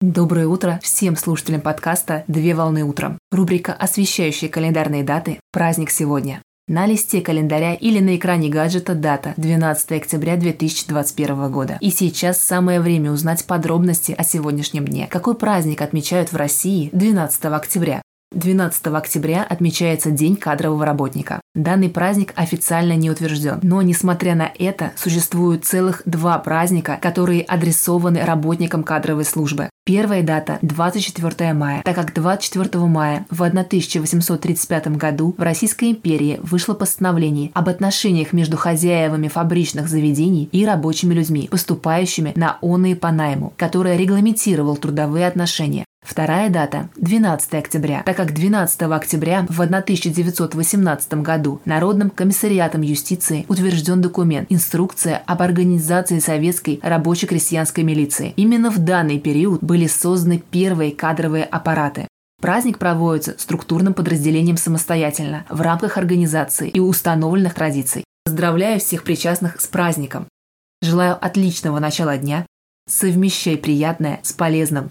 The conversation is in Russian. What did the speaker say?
Доброе утро всем слушателям подкаста «Две волны утром». Рубрика, освещающая календарные даты «Праздник сегодня». На листе календаря или на экране гаджета дата 12 октября 2021 года. И сейчас самое время узнать подробности о сегодняшнем дне. Какой праздник отмечают в России 12 октября? 12 октября отмечается День кадрового работника. Данный праздник официально не утвержден, но, несмотря на это, существуют целых два праздника, которые адресованы работникам кадровой службы. Первая дата – 24 мая, так как 24 мая в 1835 году в Российской империи вышло постановление об отношениях между хозяевами фабричных заведений и рабочими людьми, поступающими на оные по найму, которое регламентировал трудовые отношения. Вторая дата – 12 октября, так как 12 октября в 1918 году Народным комиссариатом юстиции утвержден документ «Инструкция об организации советской рабоче-крестьянской милиции». Именно в данный период были созданы первые кадровые аппараты. Праздник проводится структурным подразделением самостоятельно, в рамках организации и установленных традиций. Поздравляю всех причастных с праздником. Желаю отличного начала дня. Совмещай приятное с полезным.